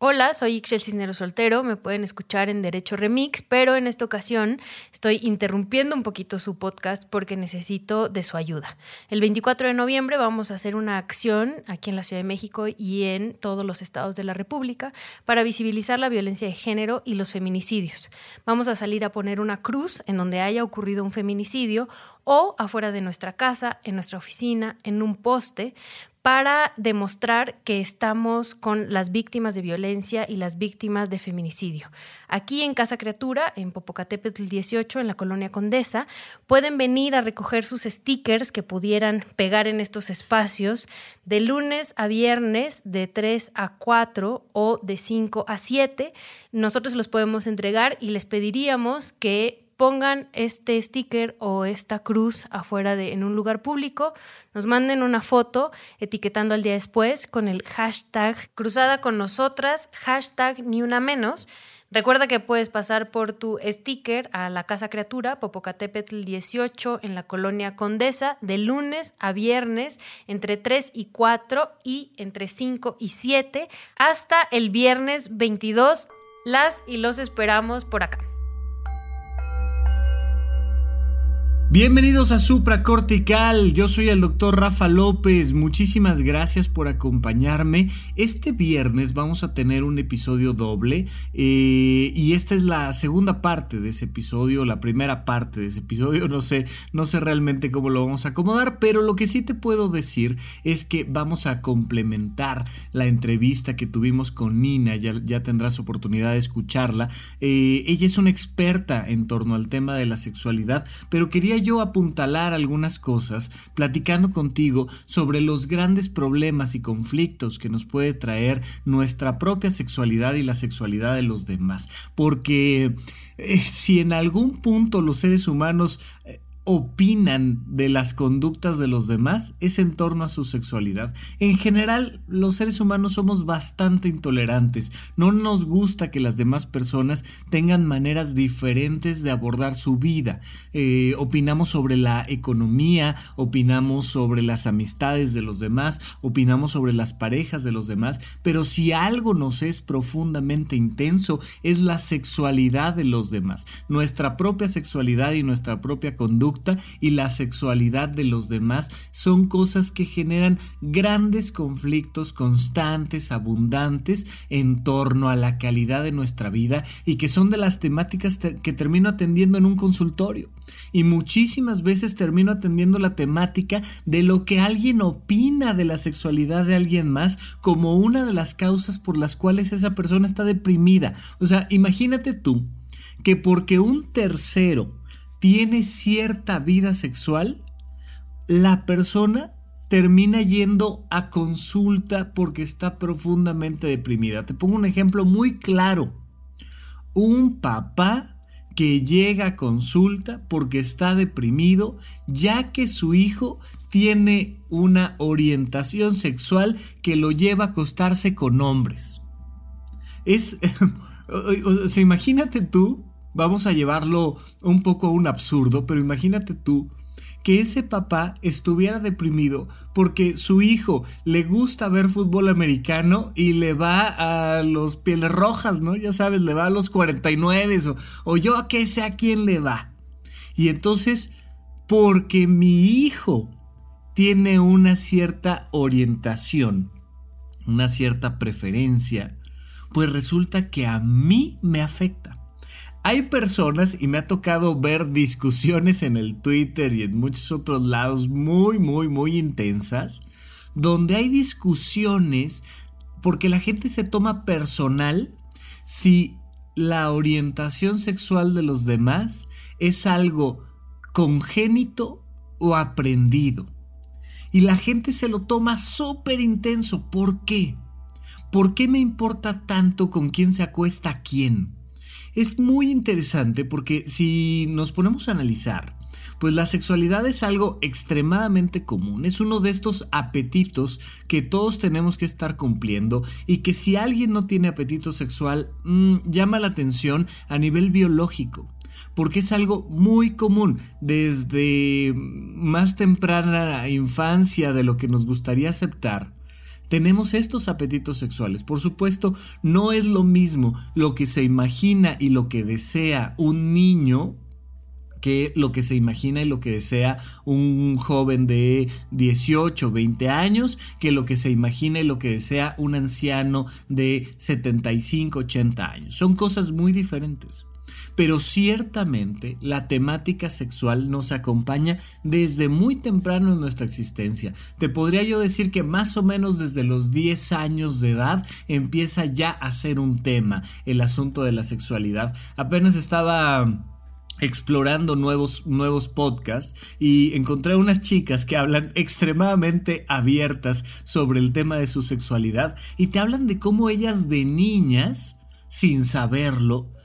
Hola, soy Ixel Cisnero Soltero, me pueden escuchar en Derecho Remix, pero en esta ocasión estoy interrumpiendo un poquito su podcast porque necesito de su ayuda. El 24 de noviembre vamos a hacer una acción aquí en la Ciudad de México y en todos los estados de la República para visibilizar la violencia de género y los feminicidios. Vamos a salir a poner una cruz en donde haya ocurrido un feminicidio o afuera de nuestra casa, en nuestra oficina, en un poste, para demostrar que estamos con las víctimas de violencia y las víctimas de feminicidio. Aquí en Casa Criatura, en Popocatépetl 18, en la colonia Condesa, pueden venir a recoger sus stickers que pudieran pegar en estos espacios de lunes a viernes de 3 a 4 o de 5 a 7. Nosotros los podemos entregar y les pediríamos que pongan este sticker o esta cruz afuera de en un lugar público, nos manden una foto etiquetando al día después con el hashtag cruzada con nosotras, hashtag ni una menos. Recuerda que puedes pasar por tu sticker a la Casa Criatura, Popocatépetl 18, en la colonia Condesa, de lunes a viernes, entre 3 y 4 y entre 5 y 7, hasta el viernes 22. Las y los esperamos por acá. Bienvenidos a Supra Cortical, yo soy el doctor Rafa López, muchísimas gracias por acompañarme. Este viernes vamos a tener un episodio doble eh, y esta es la segunda parte de ese episodio, la primera parte de ese episodio, no sé, no sé realmente cómo lo vamos a acomodar, pero lo que sí te puedo decir es que vamos a complementar la entrevista que tuvimos con Nina, ya, tendrás oportunidad de escucharla. Eh, ella es una experta en torno al tema de la sexualidad, pero quería yo apuntalar algunas cosas platicando contigo sobre los grandes problemas y conflictos que nos puede traer nuestra propia sexualidad y la sexualidad de los demás. Porque eh, si en algún punto los seres humanos eh, opinan de las conductas de los demás es en torno a su sexualidad. En general, los seres humanos somos bastante intolerantes. No nos gusta que las demás personas tengan maneras diferentes de abordar su vida. Eh, opinamos sobre la economía, opinamos sobre las amistades de los demás, opinamos sobre las parejas de los demás, pero si algo nos es profundamente intenso es la sexualidad de los demás. Nuestra propia sexualidad y nuestra propia conducta y la sexualidad de los demás son cosas que generan grandes conflictos constantes, abundantes en torno a la calidad de nuestra vida y que son de las temáticas que termino atendiendo en un consultorio. Y muchísimas veces termino atendiendo la temática de lo que alguien opina de la sexualidad de alguien más como una de las causas por las cuales esa persona está deprimida. O sea, imagínate tú que porque un tercero tiene cierta vida sexual, la persona termina yendo a consulta porque está profundamente deprimida. Te pongo un ejemplo muy claro. Un papá que llega a consulta porque está deprimido ya que su hijo tiene una orientación sexual que lo lleva a acostarse con hombres. Es, o sea, imagínate tú vamos a llevarlo un poco a un absurdo, pero imagínate tú que ese papá estuviera deprimido porque su hijo le gusta ver fútbol americano y le va a los pieles rojas, ¿no? Ya sabes, le va a los 49 o, o yo a que sea quien le va. Y entonces, porque mi hijo tiene una cierta orientación, una cierta preferencia, pues resulta que a mí me afecta. Hay personas, y me ha tocado ver discusiones en el Twitter y en muchos otros lados muy, muy, muy intensas, donde hay discusiones porque la gente se toma personal si la orientación sexual de los demás es algo congénito o aprendido. Y la gente se lo toma súper intenso. ¿Por qué? ¿Por qué me importa tanto con quién se acuesta quién? Es muy interesante porque si nos ponemos a analizar, pues la sexualidad es algo extremadamente común, es uno de estos apetitos que todos tenemos que estar cumpliendo y que si alguien no tiene apetito sexual, mm, llama la atención a nivel biológico porque es algo muy común desde más temprana infancia de lo que nos gustaría aceptar tenemos estos apetitos sexuales. Por supuesto, no es lo mismo lo que se imagina y lo que desea un niño que lo que se imagina y lo que desea un joven de 18, 20 años, que lo que se imagina y lo que desea un anciano de 75, 80 años. Son cosas muy diferentes. Pero ciertamente la temática sexual nos acompaña desde muy temprano en nuestra existencia. Te podría yo decir que más o menos desde los 10 años de edad empieza ya a ser un tema el asunto de la sexualidad. Apenas estaba explorando nuevos, nuevos podcasts y encontré unas chicas que hablan extremadamente abiertas sobre el tema de su sexualidad y te hablan de cómo ellas de niñas, sin saberlo,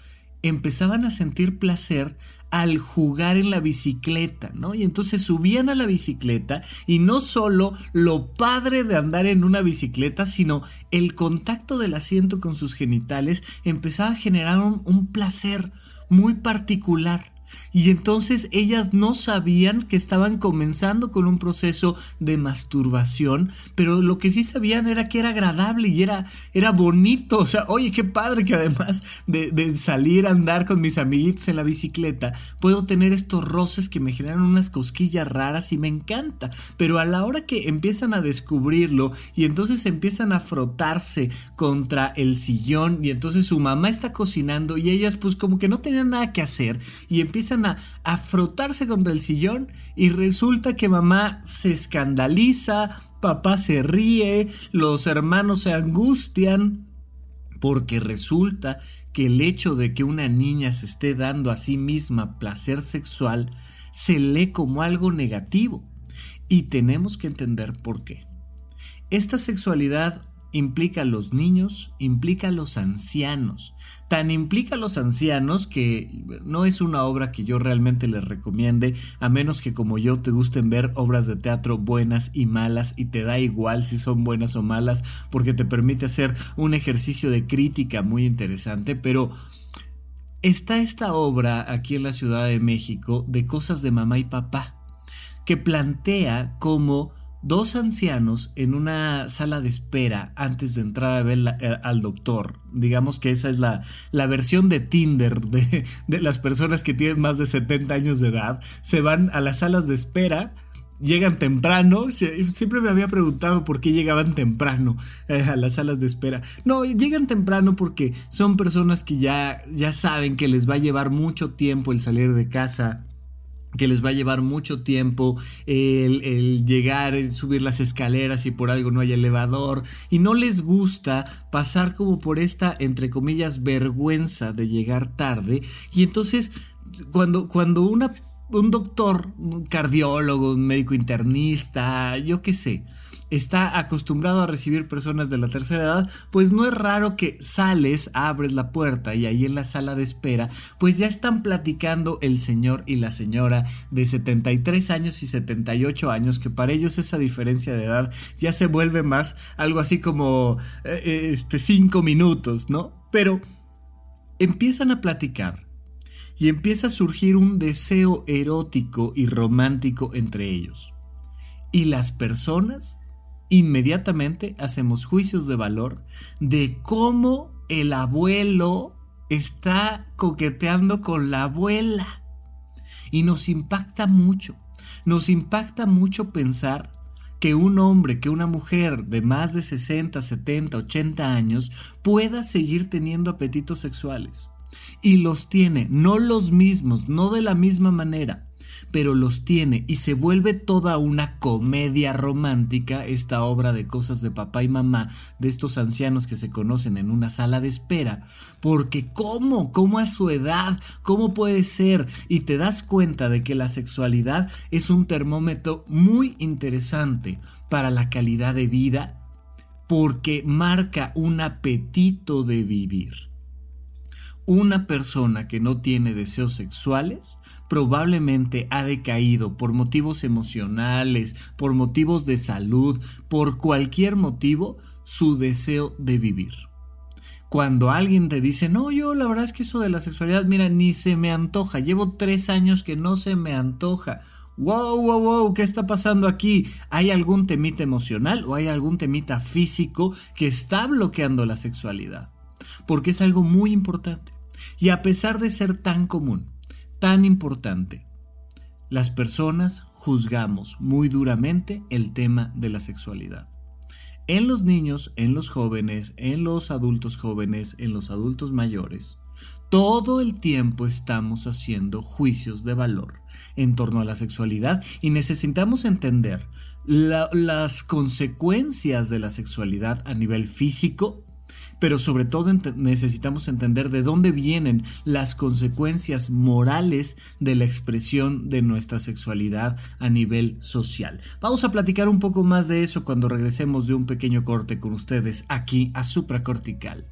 empezaban a sentir placer al jugar en la bicicleta, ¿no? Y entonces subían a la bicicleta y no solo lo padre de andar en una bicicleta, sino el contacto del asiento con sus genitales empezaba a generar un, un placer muy particular. Y entonces ellas no sabían que estaban comenzando con un proceso de masturbación, pero lo que sí sabían era que era agradable y era, era bonito. O sea, oye, qué padre que además de, de salir a andar con mis amiguitos en la bicicleta, puedo tener estos roces que me generan unas cosquillas raras y me encanta. Pero a la hora que empiezan a descubrirlo y entonces empiezan a frotarse contra el sillón y entonces su mamá está cocinando y ellas pues como que no tenían nada que hacer y empiezan a, frotarse contra el sillón y resulta que mamá se escandaliza, papá se ríe, los hermanos se angustian, porque resulta que el hecho de que una niña se esté dando a sí misma placer sexual se lee como algo negativo y tenemos que entender por qué. Esta sexualidad implica a los niños, implica a los ancianos. Tan implica a los ancianos que no es una obra que yo realmente les recomiende, a menos que como yo te gusten ver obras de teatro buenas y malas y te da igual si son buenas o malas, porque te permite hacer un ejercicio de crítica muy interesante, pero está esta obra aquí en la Ciudad de México de cosas de mamá y papá, que plantea cómo dos ancianos en una sala de espera antes de entrar a ver eh, al doctor. Digamos que esa es la, la versión de Tinder de, de, las personas que tienen más de 70 años de edad. Se van a las salas de espera. Llegan temprano, siempre me había preguntado por qué llegaban temprano eh, a las salas de espera. No, llegan temprano porque son personas que ya, ya saben que les va a llevar mucho tiempo el salir de casa, que les va a llevar mucho tiempo el, llegar, el subir las escaleras y por algo no hay elevador. Y no les gusta pasar como por esta, entre comillas, vergüenza de llegar tarde. Y entonces cuando, cuando una, un doctor, un cardiólogo, un médico internista, yo qué sé, está acostumbrado a recibir personas de la tercera edad, pues no es raro que sales, abres la puerta y ahí en la sala de espera, pues ya están platicando el señor y la señora de 73 años y 78 años, que para ellos esa diferencia de edad ya se vuelve más algo así como eh, eh, este 5 minutos, ¿no? Pero empiezan a platicar y empieza a surgir un deseo erótico y romántico entre ellos. Y las personas inmediatamente hacemos juicios de valor de cómo el abuelo está coqueteando con la abuela. Y nos impacta mucho, nos impacta mucho pensar que un hombre, que una mujer de más de 60, 70, 80 años pueda seguir teniendo apetitos sexuales. Y los tiene, no los mismos, no de la misma manera, pero los tiene y se vuelve toda una comedia romántica esta obra de cosas de papá y mamá de estos ancianos que se conocen en una sala de espera, porque ¿cómo? ¿Cómo a su edad? ¿Cómo puede ser? Y te das cuenta de que la sexualidad es un termómetro muy interesante para la calidad de vida porque marca un apetito de vivir. Una persona que no tiene deseos sexuales probablemente ha decaído por motivos emocionales, por motivos de salud, por cualquier motivo, su deseo de vivir. Cuando alguien te dice, no, yo la verdad es que eso de la sexualidad, mira, ni se me antoja, llevo tres años que no se me antoja. wow, wow, wow, ¿qué está pasando aquí? ¿Hay algún temita emocional o hay algún temita físico que está bloqueando la sexualidad? Porque es algo muy importante. Y a pesar de ser tan común, tan importante, las personas juzgamos muy duramente el tema de la sexualidad. En los niños, en los jóvenes, en los adultos jóvenes, en los adultos mayores, todo el tiempo estamos haciendo juicios de valor en torno a la sexualidad y necesitamos entender las consecuencias de la sexualidad a nivel físico, pero sobre todo necesitamos entender de dónde vienen las consecuencias morales de la expresión de nuestra sexualidad a nivel social. Vamos a platicar un poco más de eso cuando regresemos de un pequeño corte con ustedes aquí a Supracortical.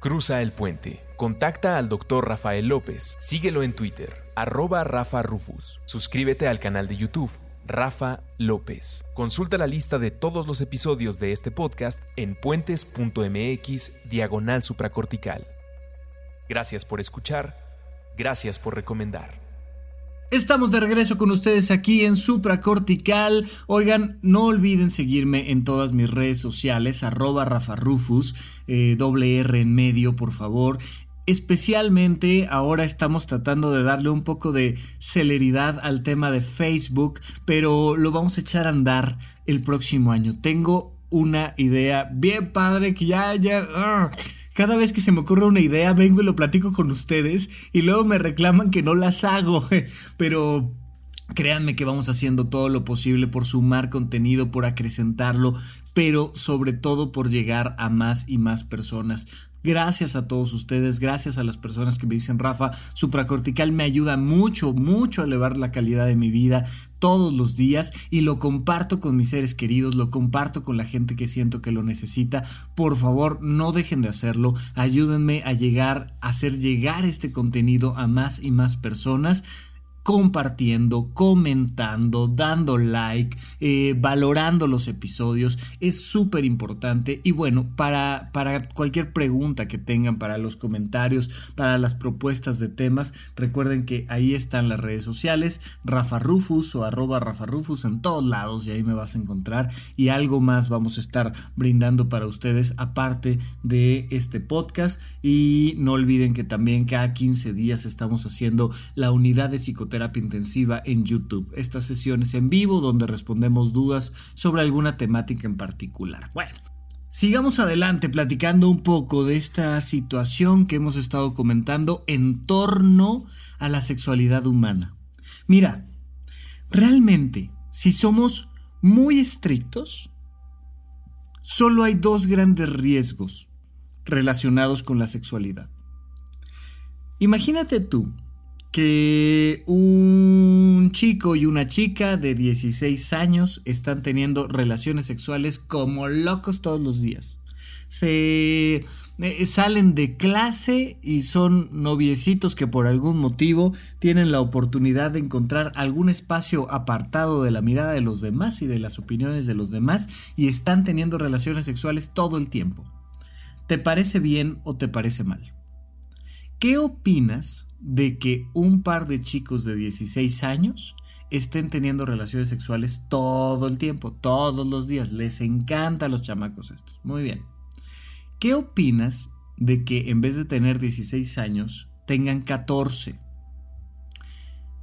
Cruza el puente. Contacta al Dr. Rafael López. Síguelo en Twitter, arroba Rafa Rufus. Suscríbete al canal de YouTube, Rafa López. Consulta la lista de todos los episodios de este podcast en puentes.mx diagonal supracortical. Gracias por escuchar. Gracias por recomendar. Estamos de regreso con ustedes aquí en Supracortical. Oigan, no olviden seguirme en todas mis redes sociales, arroba Rafa Rufus, eh, doble R en medio, por favor. Especialmente ahora estamos tratando de darle un poco de celeridad al tema de Facebook, pero lo vamos a echar a andar el próximo año. Tengo una idea bien padre que ya, ya... Cada vez que se me ocurre una idea, vengo y lo platico con ustedes y luego me reclaman que no las hago. Pero Créanme que vamos haciendo todo lo posible por sumar contenido, por acrecentarlo, pero sobre todo por llegar a más y más personas. Gracias a todos ustedes, gracias a las personas que me dicen, Rafa, supracortical me ayuda mucho, mucho a elevar la calidad de mi vida todos los días y lo comparto con mis seres queridos, lo comparto con la gente que siento que lo necesita. Por favor, no dejen de hacerlo, ayúdenme a llegar, a hacer llegar este contenido a más y más personas compartiendo, comentando, dando like, eh, valorando los episodios. Es súper importante. Y bueno, para, para cualquier pregunta que tengan, para los comentarios, para las propuestas de temas, recuerden que ahí están las redes sociales, Rafa Rufus o arroba Rafa Rufus en todos lados y ahí me vas a encontrar. Y algo más vamos a estar brindando para ustedes aparte de este podcast. Y no olviden que también cada 15 días estamos haciendo la unidad de psicoterapia terapia intensiva en YouTube. Estas sesiones en vivo donde respondemos dudas sobre alguna temática en particular. Bueno, sigamos adelante platicando un poco de esta situación que hemos estado comentando en torno a la sexualidad humana. Mira, realmente, si somos muy estrictos, solo hay dos grandes riesgos relacionados con la sexualidad. Imagínate tú que un chico y una chica de 16 años están teniendo relaciones sexuales como locos todos los días. Se eh, salen de clase y son noviecitos que por algún motivo tienen la oportunidad de encontrar algún espacio apartado de la mirada de los demás y de las opiniones de los demás y están teniendo relaciones sexuales todo el tiempo. ¿Te parece bien o te parece mal? ¿Qué opinas de que un par de chicos de 16 años estén teniendo relaciones sexuales todo el tiempo, todos los días. Les encanta a los chamacos estos. Muy bien. ¿Qué opinas de que en vez de tener 16 años tengan 14?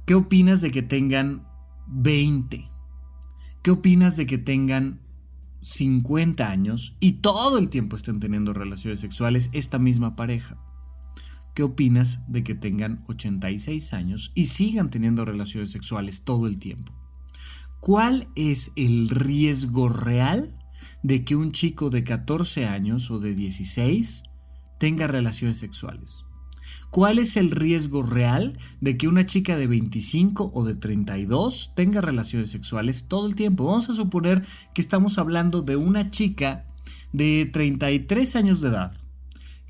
¿Qué opinas de que tengan 20? ¿Qué opinas de que tengan 50 años y todo el tiempo estén teniendo relaciones sexuales esta misma pareja? ¿Qué opinas de que tengan 86 años y sigan teniendo relaciones sexuales todo el tiempo? ¿Cuál es el riesgo real de que un chico de 14 años o de 16 tenga relaciones sexuales? ¿Cuál es el riesgo real de que una chica de 25 o de 32 tenga relaciones sexuales todo el tiempo? Vamos a suponer que estamos hablando de una chica de 33 años de edad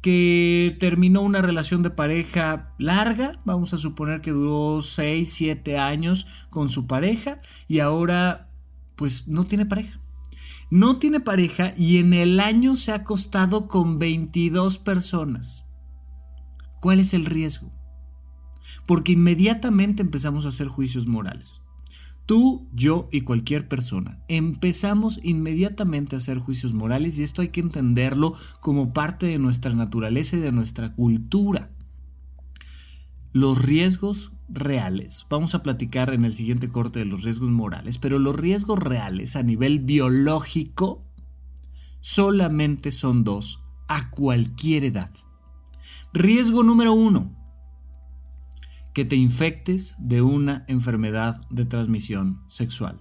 que terminó una relación de pareja larga, vamos a suponer que duró 6, 7 años con su pareja y ahora pues no tiene pareja. No tiene pareja y en el año se ha acostado con 22 personas. ¿Cuál es el riesgo? Porque inmediatamente empezamos a hacer juicios morales. Tú, yo y cualquier persona empezamos inmediatamente a hacer juicios morales y esto hay que entenderlo como parte de nuestra naturaleza y de nuestra cultura. Los riesgos reales, vamos a platicar en el siguiente corte de los riesgos morales, pero los riesgos reales a nivel biológico solamente son dos a cualquier edad. Riesgo número uno, que te infectes de una enfermedad de transmisión sexual.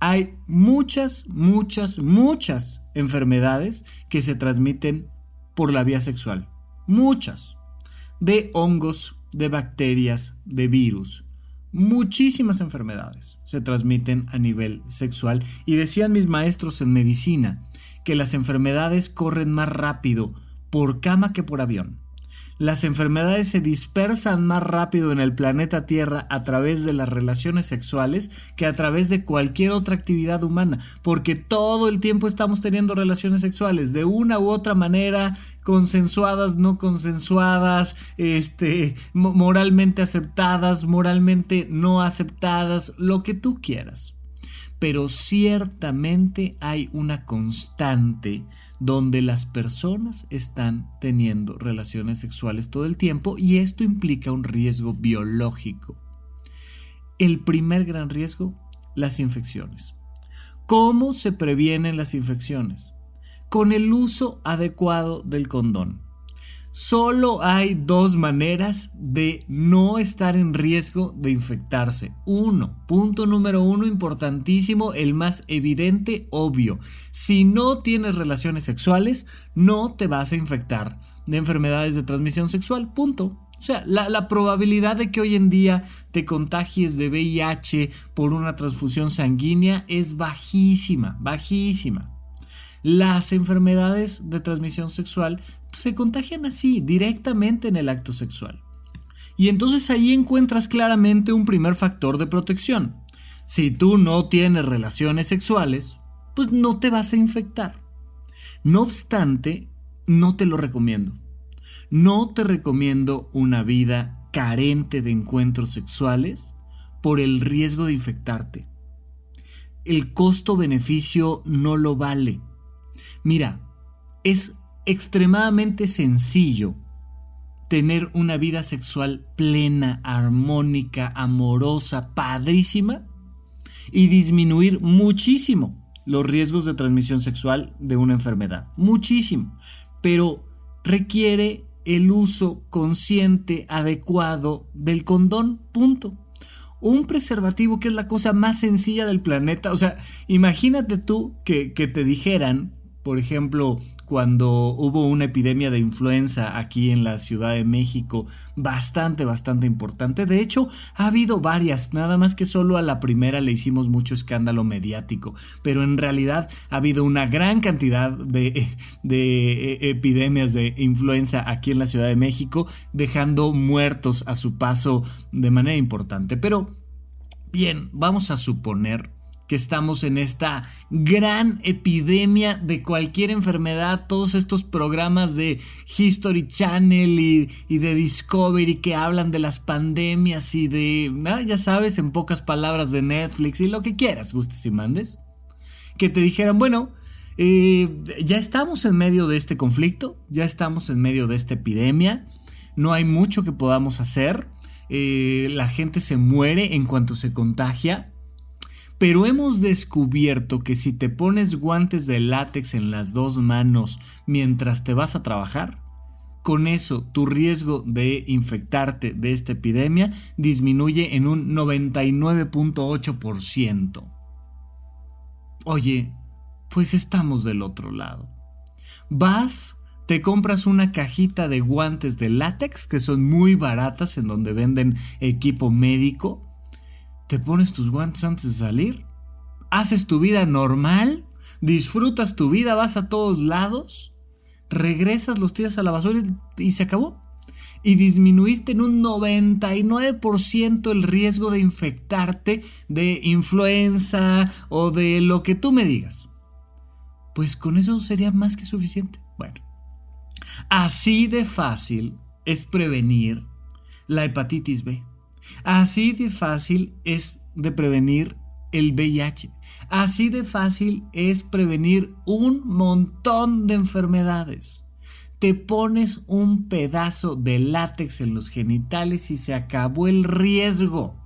Hay muchas, muchas, muchas enfermedades que se transmiten por la vía sexual. Muchas. De hongos, de bacterias, de virus. Muchísimas enfermedades se transmiten a nivel sexual y decían mis maestros en medicina que las enfermedades corren más rápido por cama que por avión las enfermedades se dispersan más rápido en el planeta Tierra a través de las relaciones sexuales que a través de cualquier otra actividad humana, porque todo el tiempo estamos teniendo relaciones sexuales de una u otra manera, consensuadas, no consensuadas, este, moralmente aceptadas, moralmente no aceptadas, lo que tú quieras pero ciertamente hay una constante donde las personas están teniendo relaciones sexuales todo el tiempo y esto implica un riesgo biológico. El primer gran riesgo, las infecciones. ¿Cómo se previenen las infecciones? Con el uso adecuado del condón. Solo hay dos maneras de no estar en riesgo de infectarse. Uno, punto número uno, importantísimo, el más evidente, obvio. Si no tienes relaciones sexuales, no te vas a infectar de enfermedades de transmisión sexual. Punto. O sea, la, probabilidad de que hoy en día te contagies de VIH por una transfusión sanguínea es bajísima, bajísima. Las enfermedades de transmisión sexual se contagian así, directamente en el acto sexual. Y entonces ahí encuentras claramente un primer factor de protección. Si tú no tienes relaciones sexuales, pues no te vas a infectar. No obstante, no te lo recomiendo. No te recomiendo una vida carente de encuentros sexuales por el riesgo de infectarte. El costo-beneficio no lo vale. Mira, es extremadamente sencillo tener una vida sexual plena, armónica, amorosa, padrísima y disminuir muchísimo los riesgos de transmisión sexual de una enfermedad. Muchísimo. Pero requiere el uso consciente, adecuado del condón. Punto. Un preservativo que es la cosa más sencilla del planeta. O sea, imagínate tú que, que te dijeran por ejemplo, cuando hubo una epidemia de influenza aquí en la Ciudad de México, bastante, bastante importante. De hecho, ha habido varias, nada más que solo a la primera le hicimos mucho escándalo mediático, pero en realidad ha habido una gran cantidad de, de epidemias de influenza aquí en la Ciudad de México, dejando muertos a su paso de manera importante. Pero, bien, vamos a suponer que estamos en esta gran epidemia de cualquier enfermedad, todos estos programas de History Channel y, de Discovery que hablan de las pandemias y de, ah, ya sabes, en pocas palabras de Netflix y lo que quieras, gustes y mandes, que te dijeran, bueno, eh, ya estamos en medio de este conflicto, ya estamos en medio de esta epidemia, no hay mucho que podamos hacer, eh, la gente se muere en cuanto se contagia, pero hemos descubierto que si te pones guantes de látex en las dos manos mientras te vas a trabajar, con eso tu riesgo de infectarte de esta epidemia disminuye en un 99.8%. Oye, pues estamos del otro lado. Vas, te compras una cajita de guantes de látex que son muy baratas en donde venden equipo médico te pones tus guantes antes de salir, haces tu vida normal, disfrutas tu vida, vas a todos lados, regresas, los tiras a la basura y, se acabó. Y disminuiste en un 99% el riesgo de infectarte de influenza o de lo que tú me digas. Pues con eso sería más que suficiente. Bueno, así de fácil es prevenir la hepatitis B. Así de fácil es de prevenir el VIH. Así de fácil es prevenir un montón de enfermedades. Te pones un pedazo de látex en los genitales y se acabó el riesgo.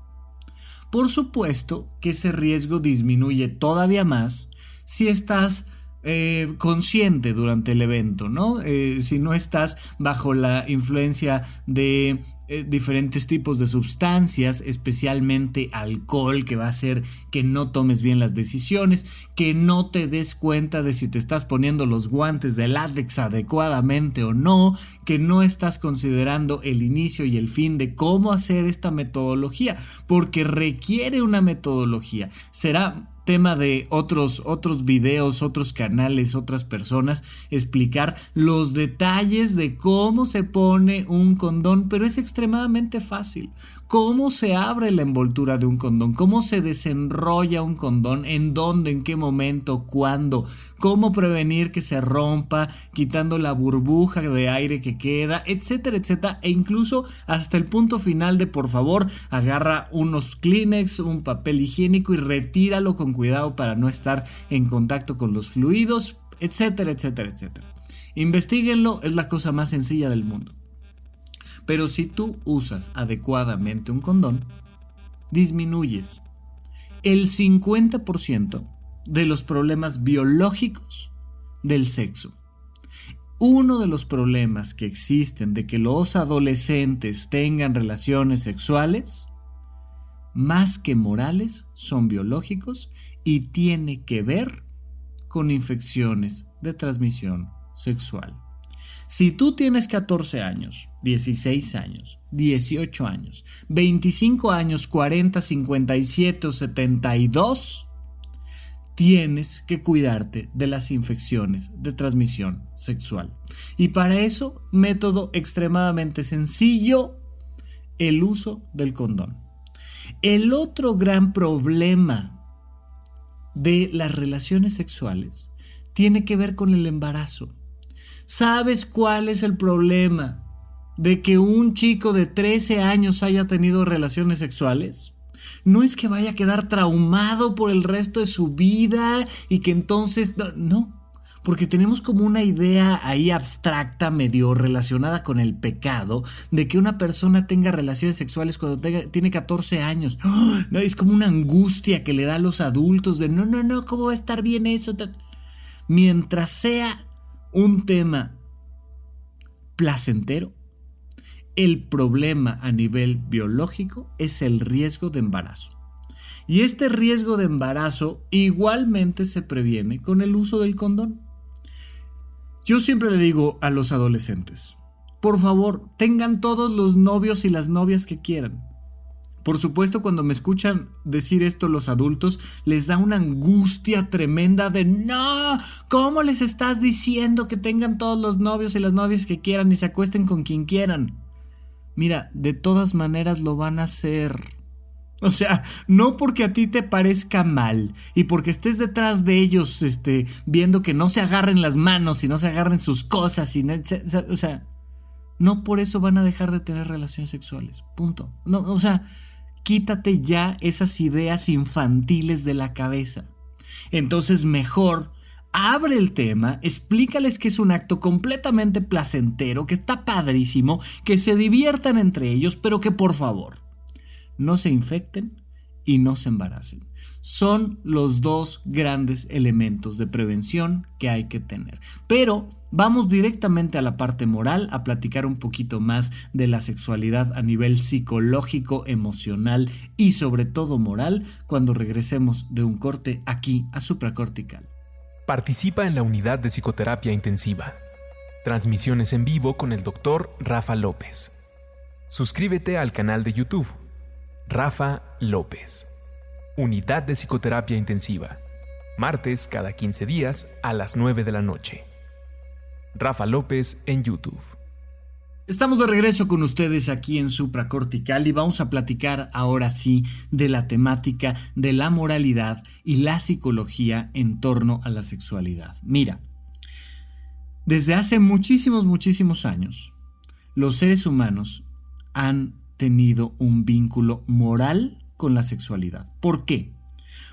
Por supuesto que ese riesgo disminuye todavía más si estás eh, consciente durante el evento, ¿no? Eh, si no estás bajo la influencia de eh, diferentes tipos de sustancias, especialmente alcohol, que va a hacer que no tomes bien las decisiones, que no te des cuenta de si te estás poniendo los guantes de látex adecuadamente o no, que no estás considerando el inicio y el fin de cómo hacer esta metodología, porque requiere una metodología. Será tema de otros, otros videos, otros canales, otras personas, explicar los detalles de cómo se pone un condón, pero es extremadamente fácil. Cómo se abre la envoltura de un condón, cómo se desenrolla un condón, en dónde, en qué momento, cuándo, cómo prevenir que se rompa, quitando la burbuja de aire que queda, etcétera, etcétera, e incluso hasta el punto final de por favor agarra unos Kleenex, un papel higiénico y retíralo con cuidado para no estar en contacto con los fluidos, etcétera, etcétera, etcétera. Investíguenlo, es la cosa más sencilla del mundo. Pero si tú usas adecuadamente un condón, disminuyes el 50% de los problemas biológicos del sexo. Uno de los problemas que existen de que los adolescentes tengan relaciones sexuales, más que morales, son biológicos y tiene que ver con infecciones de transmisión sexual. Si tú tienes 14 años, 16 años, 18 años, 25 años, 40, 57 o 72, tienes que cuidarte de las infecciones de transmisión sexual. Y para eso, método extremadamente sencillo, el uso del condón. El otro gran problema de las relaciones sexuales tiene que ver con el embarazo. ¿Sabes cuál es el problema de que un chico de 13 años haya tenido relaciones sexuales? No es que vaya a quedar traumado por el resto de su vida y que entonces... No, porque tenemos como una idea ahí abstracta, medio relacionada con el pecado, de que una persona tenga relaciones sexuales cuando tiene 14 años. No, es como una angustia que le da a los adultos de no, no, no, ¿cómo va a estar bien eso? Mientras sea un tema placentero, el problema a nivel biológico es el riesgo de embarazo. Y este riesgo de embarazo igualmente se previene con el uso del condón. Yo siempre le digo a los adolescentes, por favor, tengan todos los novios y las novias que quieran. Por supuesto, cuando me escuchan decir esto los adultos, les da una angustia tremenda de no, ¿cómo les estás diciendo que tengan todos los novios y las novias que quieran y se acuesten con quien quieran? Mira, de todas maneras lo van a hacer. O sea, no porque a ti te parezca mal y porque estés detrás de ellos, este, viendo que no se agarren las manos y no se agarren sus cosas y o sea, no por eso van a dejar de tener relaciones sexuales. Punto. No, o sea, quítate ya esas ideas infantiles de la cabeza. Entonces, mejor abre el tema, explícales que es un acto completamente placentero, que está padrísimo, que se diviertan entre ellos, pero que por favor no se infecten y no se embaracen. Son los dos grandes elementos de prevención que hay que tener. Pero vamos directamente a la parte moral, a platicar un poquito más de la sexualidad a nivel psicológico, emocional y sobre todo moral cuando regresemos de un corte aquí a supracortical. Participa en la unidad de psicoterapia intensiva. Transmisiones en vivo con el doctor Rafa López. Suscríbete al canal de YouTube Rafa López. Unidad de Psicoterapia Intensiva. Martes cada 15 días a las 9 de la noche. Rafa López en YouTube. Estamos de regreso con ustedes aquí en Supracortical y vamos a platicar ahora sí de la temática de la moralidad y la psicología en torno a la sexualidad. Mira, desde hace muchísimos, muchísimos años, los seres humanos han tenido un vínculo moral con la sexualidad. ¿Por qué?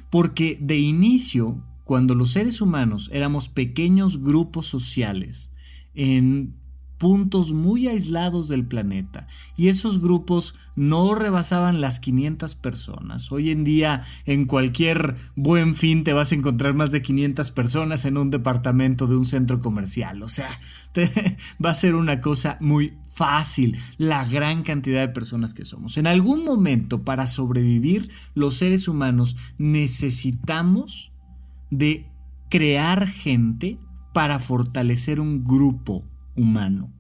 Porque de inicio, cuando los seres humanos éramos pequeños grupos sociales en puntos muy aislados del planeta y esos grupos no rebasaban las 500 personas. Hoy en día en cualquier buen fin te vas a encontrar más de 500 personas en un departamento de un centro comercial. O sea, va a ser una cosa muy fácil la gran cantidad de personas que somos. En algún momento para sobrevivir los seres humanos necesitamos de crear gente para fortalecer un grupo humano.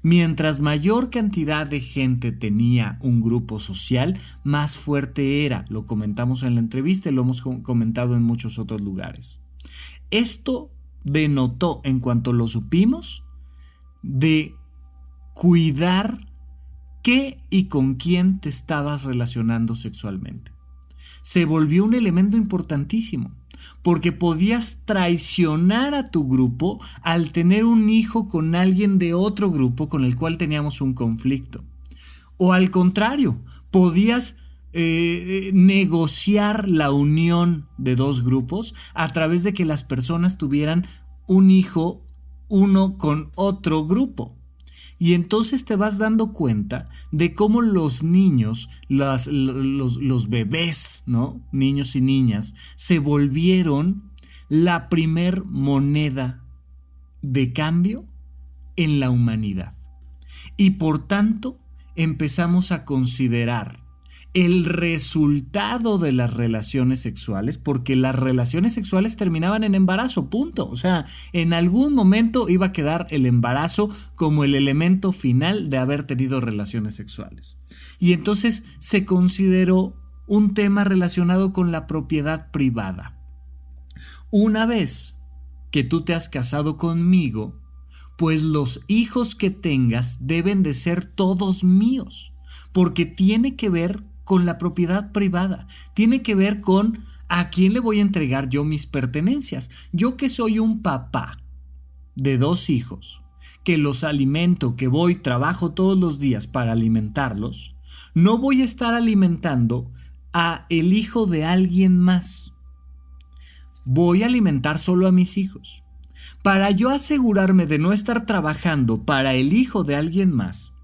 Mientras mayor cantidad de gente tenía un grupo social, más fuerte era. Lo comentamos en la entrevista y lo hemos comentado en muchos otros lugares. Esto denotó, en cuanto lo supimos, de cuidar qué y con quién te estabas relacionando sexualmente. Se volvió un elemento importantísimo porque podías traicionar a tu grupo al tener un hijo con alguien de otro grupo con el cual teníamos un conflicto. O al contrario, podías eh, negociar la unión de dos grupos a través de que las personas tuvieran un hijo uno con otro grupo. Y entonces te vas dando cuenta de cómo los niños, los, los, bebés, ¿no? Niños y niñas, se volvieron la primer moneda de cambio en la humanidad. Y por tanto empezamos a considerar el resultado de las relaciones sexuales, porque las relaciones sexuales terminaban en embarazo, punto. O sea, en algún momento iba a quedar el embarazo como el elemento final de haber tenido relaciones sexuales. Y entonces se consideró un tema relacionado con la propiedad privada. Una vez que tú te has casado conmigo, pues los hijos que tengas deben de ser todos míos, porque tiene que ver con la propiedad privada, tiene que ver con a quién le voy a entregar yo mis pertenencias. Yo que soy un papá de dos hijos, que los alimento, que voy, trabajo todos los días para alimentarlos, no voy a estar alimentando a el hijo de alguien más. Voy a alimentar solo a mis hijos. Para yo asegurarme de no estar trabajando para el hijo de alguien más,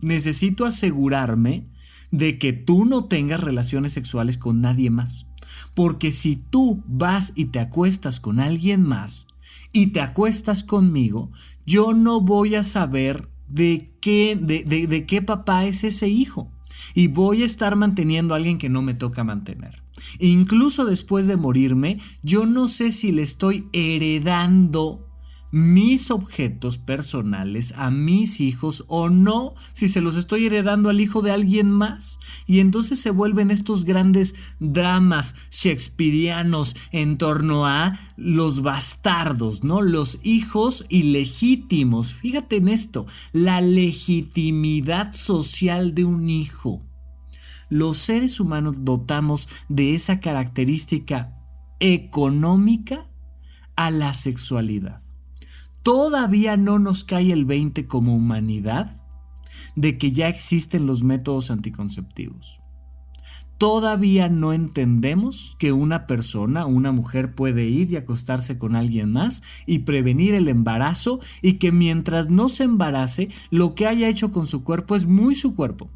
necesito asegurarme de que tú no tengas relaciones sexuales con nadie más. Porque si tú vas y te acuestas con alguien más y te acuestas conmigo, yo no voy a saber de qué, de, qué papá es ese hijo. Y voy a estar manteniendo a alguien que no me toca mantener. Incluso después de morirme, yo no sé si le estoy heredando mis objetos personales a mis hijos o no, si se los estoy heredando al hijo de alguien más. Y entonces se vuelven estos grandes dramas shakespearianos en torno a los bastardos, ¿no? Los hijos ilegítimos. Fíjate en esto, la legitimidad social de un hijo. Los seres humanos dotamos de esa característica económica a la sexualidad todavía no nos cae el 20 como humanidad de que ya existen los métodos anticonceptivos. Todavía no entendemos que una persona, una mujer puede ir y acostarse con alguien más y prevenir el embarazo y que mientras no se embarace, lo que haya hecho con su cuerpo es muy su cuerpo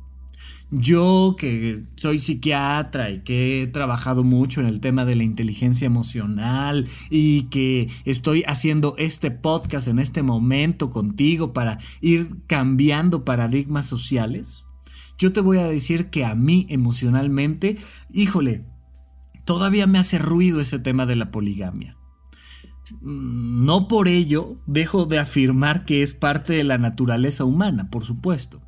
yo que soy psiquiatra y que he trabajado mucho en el tema de la inteligencia emocional y que estoy haciendo este podcast en este momento contigo para ir cambiando paradigmas sociales, yo te voy a decir que a mí emocionalmente, híjole, todavía me hace ruido ese tema de la poligamia. Mm, no por ello dejo de afirmar que es parte de la naturaleza humana, por supuesto,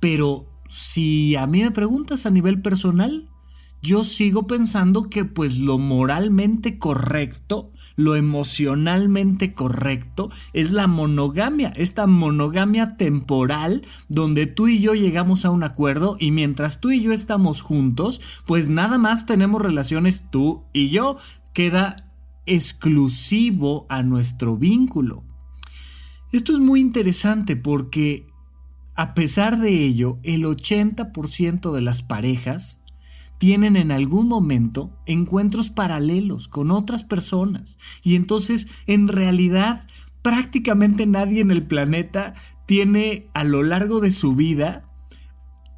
pero si a mí me preguntas a nivel personal, yo sigo pensando que pues lo moralmente correcto, lo emocionalmente correcto es la monogamia, esta monogamia temporal donde tú y yo llegamos a un acuerdo y mientras tú y yo estamos juntos, pues nada más tenemos relaciones tú y yo, queda exclusivo a nuestro vínculo. Esto es muy interesante porque a pesar de ello, el 80% de las parejas tienen en algún momento encuentros paralelos con otras personas. Y entonces, en realidad, prácticamente nadie en el planeta tiene a lo largo de su vida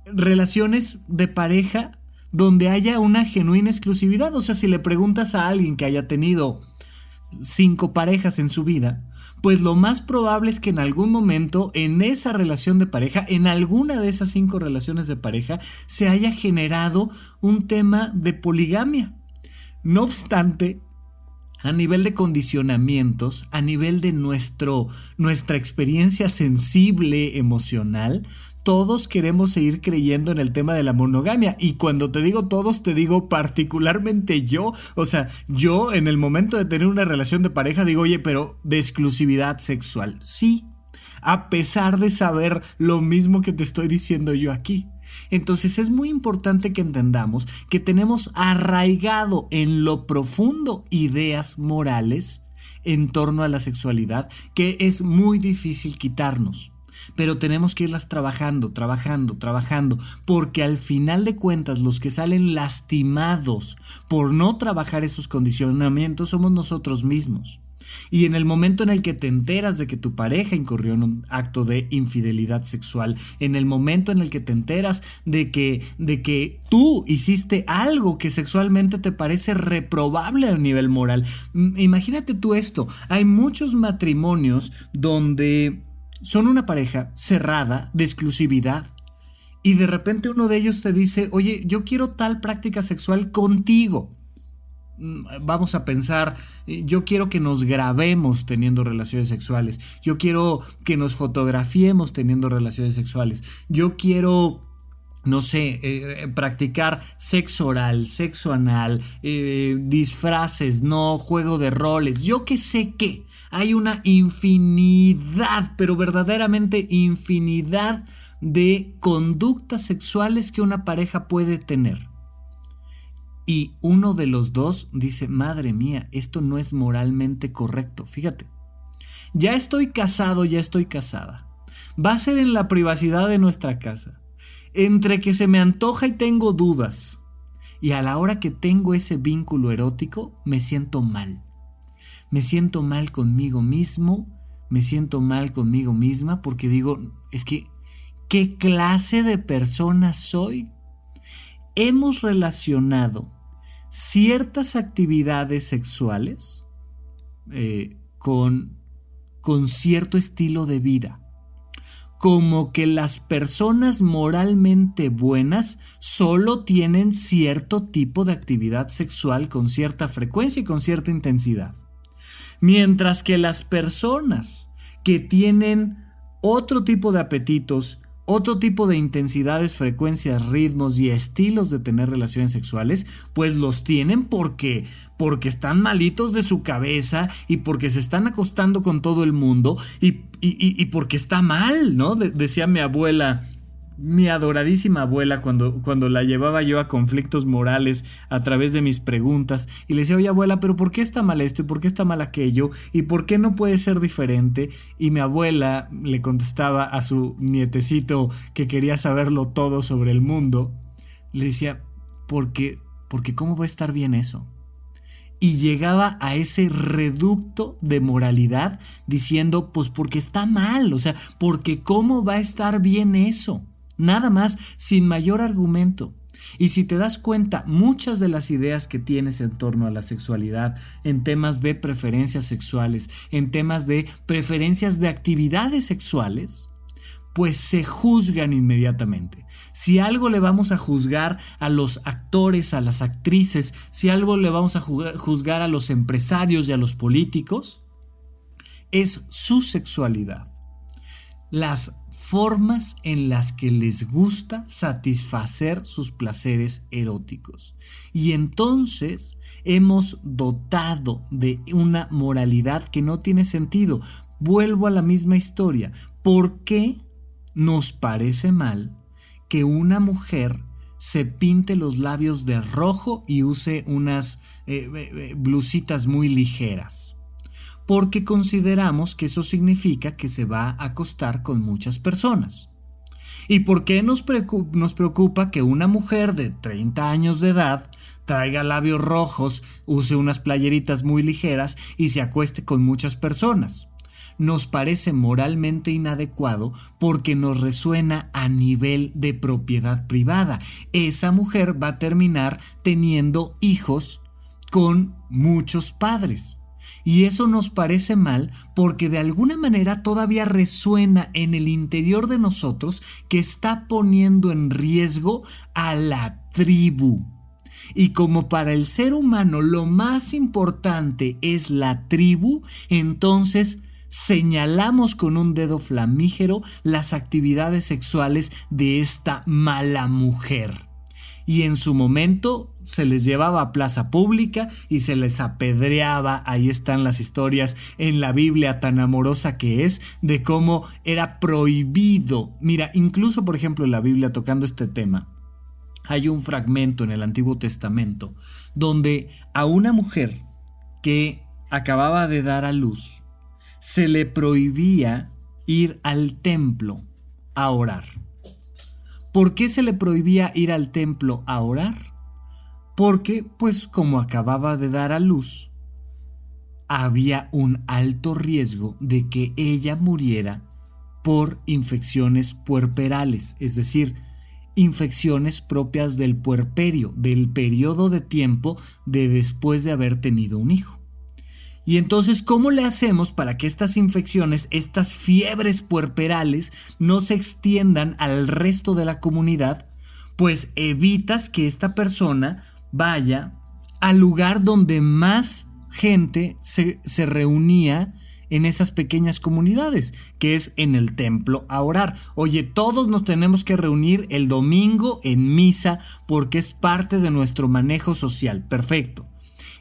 relaciones de pareja donde haya una genuina exclusividad. O sea, si le preguntas a alguien que haya tenido cinco parejas en su vida, pues lo más probable es que en algún momento en esa relación de pareja, en alguna de esas cinco relaciones de pareja, se haya generado un tema de poligamia. No obstante, a nivel de condicionamientos, a nivel de nuestro, nuestra experiencia sensible emocional, todos queremos seguir creyendo en el tema de la monogamia. Y cuando te digo todos, te digo particularmente yo. O sea, yo en el momento de tener una relación de pareja digo, oye, pero de exclusividad sexual. Sí, a pesar de saber lo mismo que te estoy diciendo yo aquí. Entonces es muy importante que entendamos que tenemos arraigado en lo profundo ideas morales en torno a la sexualidad que es muy difícil quitarnos pero tenemos que irlas trabajando, trabajando, trabajando, porque al final de cuentas los que salen lastimados por no trabajar esos condicionamientos somos nosotros mismos. Y en el momento en el que te enteras de que tu pareja incurrió en un acto de infidelidad sexual, en el momento en el que te enteras de que, de que tú hiciste algo que sexualmente te parece reprobable a nivel moral, imagínate tú esto, hay muchos matrimonios donde son una pareja cerrada, de exclusividad, y de repente uno de ellos te dice, oye, yo quiero tal práctica sexual contigo. Mm, vamos a pensar, eh, yo quiero que nos grabemos teniendo relaciones sexuales, yo quiero que nos fotografiemos teniendo relaciones sexuales, yo quiero no sé, eh, practicar sexo oral, sexo anal, eh, disfraces, no, juego de roles, yo que sé qué. Hay una infinidad, pero verdaderamente infinidad de conductas sexuales que una pareja puede tener. Y uno de los dos dice, madre mía, esto no es moralmente correcto. Fíjate, ya estoy casado, ya estoy casada. Va a ser en la privacidad de nuestra casa entre que se me antoja y tengo dudas, y a la hora que tengo ese vínculo erótico, me siento mal. Me siento mal conmigo mismo, me siento mal conmigo misma porque digo, es que, ¿qué clase de persona soy? Hemos relacionado ciertas actividades sexuales eh, con, con cierto estilo de vida como que las personas moralmente buenas solo tienen cierto tipo de actividad sexual con cierta frecuencia y con cierta intensidad. Mientras que las personas que tienen otro tipo de apetitos, otro tipo de intensidades, frecuencias, ritmos y estilos de tener relaciones sexuales, pues los tienen porque porque están malitos de su cabeza y porque se están acostando con todo el mundo y, y, porque está mal, ¿no? decía mi abuela, mi adoradísima abuela cuando, cuando la llevaba yo a conflictos morales a través de mis preguntas y le decía, oye abuela, pero ¿por qué está mal esto y por qué está mal aquello y por qué no puede ser diferente? Y mi abuela le contestaba a su nietecito que quería saberlo todo sobre el mundo, le decía, porque, porque ¿cómo va a estar bien eso? y llegaba a ese reducto de moralidad diciendo, pues porque está mal, o sea, porque cómo va a estar bien eso. Nada más, sin mayor argumento. Y si te das cuenta, muchas de las ideas que tienes en torno a la sexualidad, en temas de preferencias sexuales, en temas de preferencias de actividades sexuales, pues se juzgan inmediatamente. Si algo le vamos a juzgar a los actores, a las actrices, si algo le vamos a juzgar a los empresarios y a los políticos, es su sexualidad. Las formas en las que les gusta satisfacer sus placeres eróticos. Y entonces hemos dotado de una moralidad que no tiene sentido. Vuelvo a la misma historia. ¿Por qué nos parece mal que una mujer se pinte los labios de rojo y use unas eh, eh, eh, blusitas muy ligeras. Porque consideramos que eso significa que se va a acostar con muchas personas. ¿Y por qué nos preocupa, que una mujer de 30 años de edad traiga labios rojos, use unas playeritas muy ligeras y se acueste con muchas personas? nos parece moralmente inadecuado porque nos resuena a nivel de propiedad privada. Esa mujer va a terminar teniendo hijos con muchos padres. Y eso nos parece mal porque de alguna manera todavía resuena en el interior de nosotros que está poniendo en riesgo a la tribu. Y como para el ser humano lo más importante es la tribu, entonces señalamos con un dedo flamígero las actividades sexuales de esta mala mujer y en su momento se les llevaba a plaza pública y se les apedreaba. Ahí están las historias en la Biblia tan amorosa que es de cómo era prohibido. Mira, incluso por ejemplo en la Biblia tocando este tema, hay un fragmento en el Antiguo Testamento donde a una mujer que acababa de dar a luz se le prohibía ir al templo a orar. ¿Por qué se le prohibía ir al templo a orar? Porque, pues como acababa de dar a luz, había un alto riesgo de que ella muriera por infecciones puerperales, es decir, infecciones propias del puerperio, del periodo de tiempo de después de haber tenido un hijo. Y entonces, ¿cómo le hacemos para que estas infecciones, estas fiebres puerperales, no se extiendan al resto de la comunidad? Pues evitas que esta persona vaya al lugar donde más gente se, se reunía en esas pequeñas comunidades, que es en el templo a orar. Oye, todos nos tenemos que reunir el domingo en misa porque es parte de nuestro manejo social. Perfecto.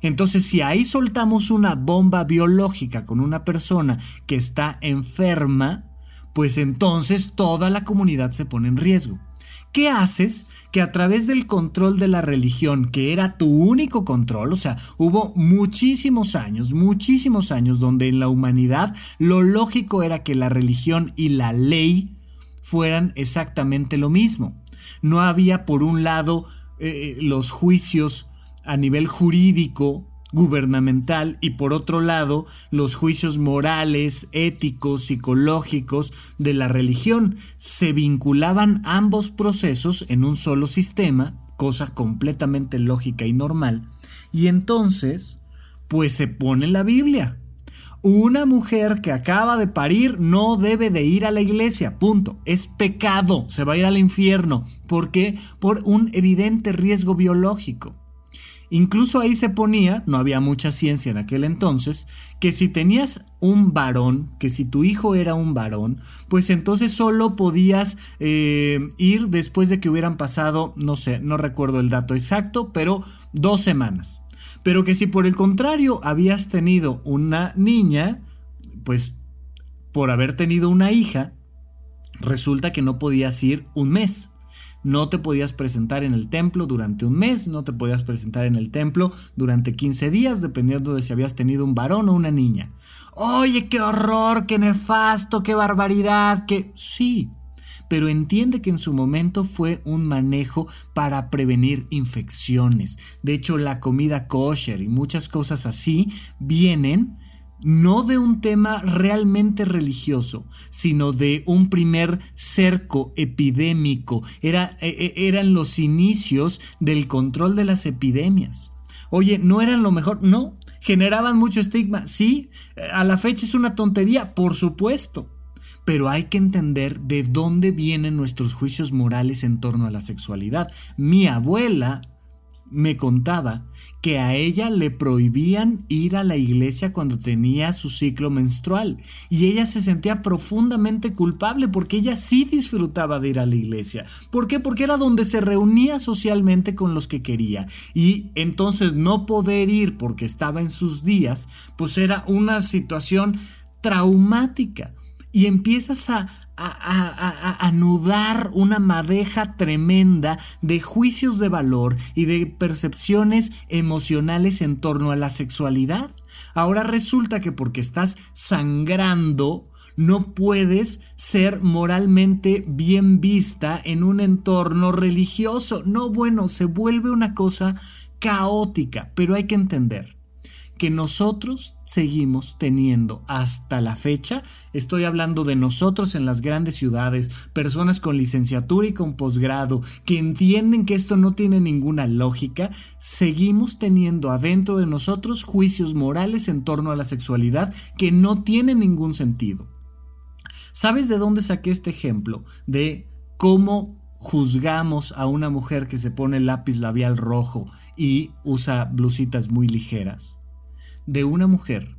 Entonces, si ahí soltamos una bomba biológica con una persona que está enferma, pues entonces toda la comunidad se pone en riesgo. ¿Qué haces? Que a través del control de la religión, que era tu único control, o sea, hubo muchísimos años, muchísimos años donde en la humanidad lo lógico era que la religión y la ley fueran exactamente lo mismo. No había por un lado eh, los juicios a nivel jurídico, gubernamental y por otro lado los juicios morales, éticos, psicológicos de la religión. Se vinculaban ambos procesos en un solo sistema, cosa completamente lógica y normal, y entonces, pues se pone la Biblia. Una mujer que acaba de parir no debe de ir a la iglesia, punto. Es pecado, se va a ir al infierno. ¿Por qué? Por un evidente riesgo biológico. Incluso ahí se ponía, no había mucha ciencia en aquel entonces, que si tenías un varón, que si tu hijo era un varón, pues entonces solo podías eh, ir después de que hubieran pasado, no sé, no recuerdo el dato exacto, pero dos semanas. Pero que si por el contrario habías tenido una niña, pues por haber tenido una hija, resulta que no podías ir un mes no te podías presentar en el templo durante un mes, no te podías presentar en el templo durante 15 días, dependiendo de si habías tenido un varón o una niña. Oye, qué horror, qué nefasto, qué barbaridad, qué... Sí, pero entiende que en su momento fue un manejo para prevenir infecciones. De hecho, la comida kosher y muchas cosas así vienen no de un tema realmente religioso, sino de un primer cerco epidémico. Era, e, e, eran los inicios del control de las epidemias. Oye, ¿no eran lo mejor? No. ¿Generaban mucho estigma? Sí. ¿A la fecha es una tontería? Por supuesto. Pero hay que entender de dónde vienen nuestros juicios morales en torno a la sexualidad. Mi abuela me contaba que a ella le prohibían ir a la iglesia cuando tenía su ciclo menstrual y ella se sentía profundamente culpable porque ella sí disfrutaba de ir a la iglesia. ¿Por qué? Porque era donde se reunía socialmente con los que quería y entonces no poder ir porque estaba en sus días, pues era una situación traumática y empiezas a a, anudar una madeja tremenda de juicios de valor y de percepciones emocionales en torno a la sexualidad. Ahora resulta que porque estás sangrando, No puedes ser moralmente bien vista en un entorno religioso. No, bueno, se vuelve una cosa caótica, pero hay que entender que nosotros seguimos teniendo hasta la fecha, estoy hablando de nosotros en las grandes ciudades, personas con licenciatura y con posgrado, que entienden que esto no tiene ninguna lógica, seguimos teniendo adentro de nosotros juicios morales en torno a la sexualidad que no tienen ningún sentido. ¿Sabes de dónde saqué este ejemplo? De cómo juzgamos a una mujer que se pone lápiz labial rojo y usa blusitas muy ligeras de una mujer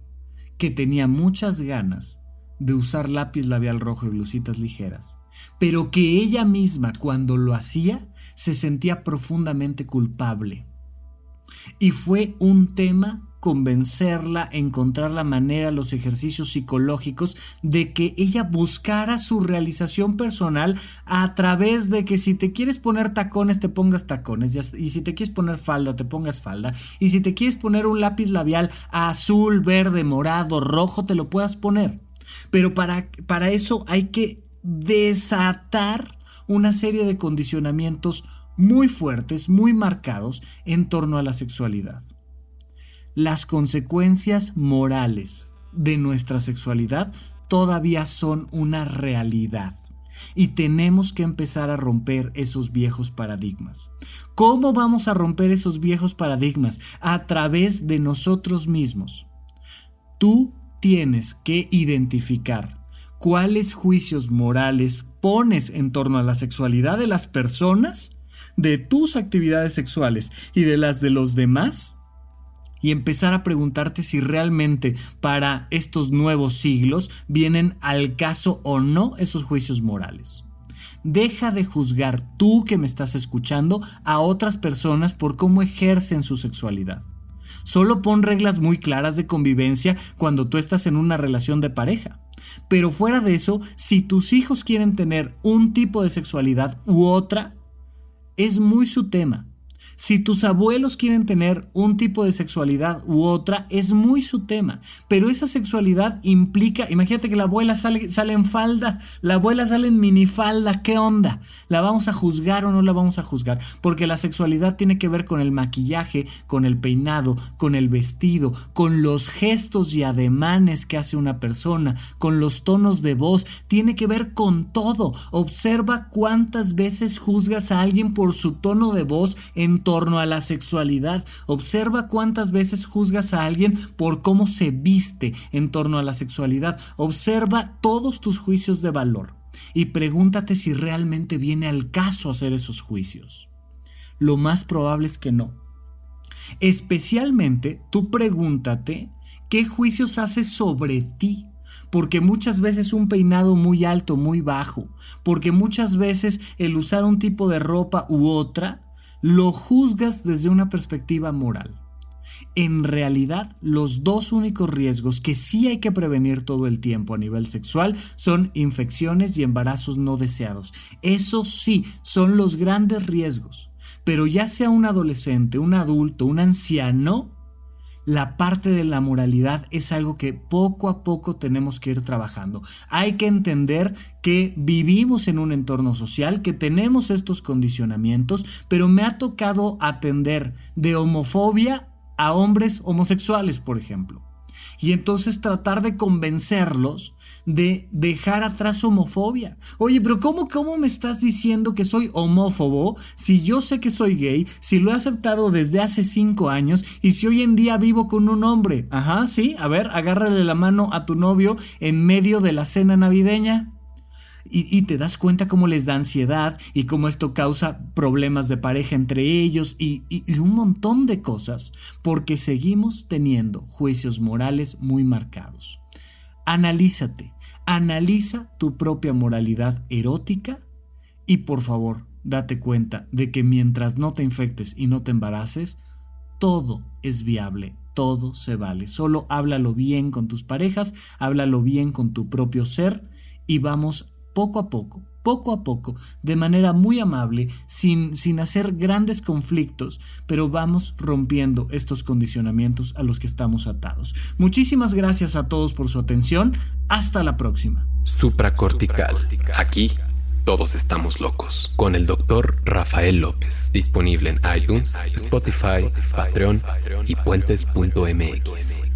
que tenía muchas ganas de usar lápiz labial rojo y blusitas ligeras, pero que ella misma cuando lo hacía se sentía profundamente culpable. Y fue un tema convencerla, encontrar la manera, los ejercicios psicológicos de que ella buscara su realización personal a través de que si te quieres poner tacones, te pongas tacones, y si te quieres poner falda, te pongas falda, y si te quieres poner un lápiz labial azul, verde, morado, rojo, te lo puedas poner. Pero para, para eso hay que desatar una serie de condicionamientos muy fuertes, muy marcados en torno a la sexualidad las consecuencias morales de nuestra sexualidad todavía son una realidad. Y tenemos que empezar a romper esos viejos paradigmas. ¿Cómo vamos a romper esos viejos paradigmas? A través de nosotros mismos. Tú tienes que identificar cuáles juicios morales pones en torno a la sexualidad de las personas, de tus actividades sexuales y de las de los demás y empezar a preguntarte si realmente para estos nuevos siglos vienen al caso o no esos juicios morales. Deja de juzgar tú que me estás escuchando a otras personas por cómo ejercen su sexualidad. Solo pon reglas muy claras de convivencia cuando tú estás en una relación de pareja. Pero fuera de eso, si tus hijos quieren tener un tipo de sexualidad u otra, es muy su tema. Si tus abuelos quieren tener un tipo de sexualidad u otra, es muy su tema. Pero esa sexualidad implica, imagínate que la abuela sale, en falda, la abuela sale en minifalda, ¿qué onda? ¿La vamos a juzgar o no la vamos a juzgar? Porque la sexualidad tiene que ver con el maquillaje, con el peinado, con el vestido, con los gestos y ademanes que hace una persona, con los tonos de voz, tiene que ver con todo. Observa cuántas veces juzgas a alguien por su tono de voz en torno a la sexualidad. Observa cuántas veces juzgas a alguien por cómo se viste en torno a la sexualidad. Observa todos tus juicios de valor y pregúntate si realmente viene al caso hacer esos juicios. Lo más probable es que no. Especialmente tú pregúntate qué juicios haces sobre ti porque muchas veces un peinado muy alto, muy bajo, porque muchas veces el usar un tipo de ropa u otra lo juzgas desde una perspectiva moral. En realidad, los dos únicos riesgos que sí hay que prevenir todo el tiempo a nivel sexual son infecciones y embarazos no deseados. Eso sí, son los grandes riesgos. Pero ya sea un adolescente, un adulto, un anciano, la parte de la moralidad es algo que poco a poco tenemos que ir trabajando. Hay que entender que vivimos en un entorno social, que tenemos estos condicionamientos, pero me ha tocado atender de homofobia a hombres homosexuales, por ejemplo. Y entonces tratar de convencerlos de dejar atrás homofobia. Oye, pero ¿cómo, ¿cómo me estás diciendo que soy homófobo si yo sé que soy gay, si lo he aceptado desde hace cinco años y si hoy en día vivo con un hombre? Ajá, sí, a ver, agárrale la mano a tu novio en medio de la cena navideña. Y, te das cuenta cómo les da ansiedad y cómo esto causa problemas de pareja entre ellos y, y un montón de cosas, porque seguimos teniendo juicios morales muy marcados. Analízate, analiza tu propia moralidad erótica y por favor, date cuenta de que mientras no te infectes y no te embaraces, todo es viable, todo se vale. Solo háblalo bien con tus parejas, háblalo bien con tu propio ser y vamos poco a poco poco a poco, de manera muy amable, sin, sin hacer grandes conflictos, pero vamos rompiendo estos condicionamientos a los que estamos atados. Muchísimas gracias a todos por su atención. Hasta la próxima. Supracortical. Aquí todos estamos locos. Con el doctor Rafael López. Disponible en iTunes, Spotify, Patreon y puentes.mx.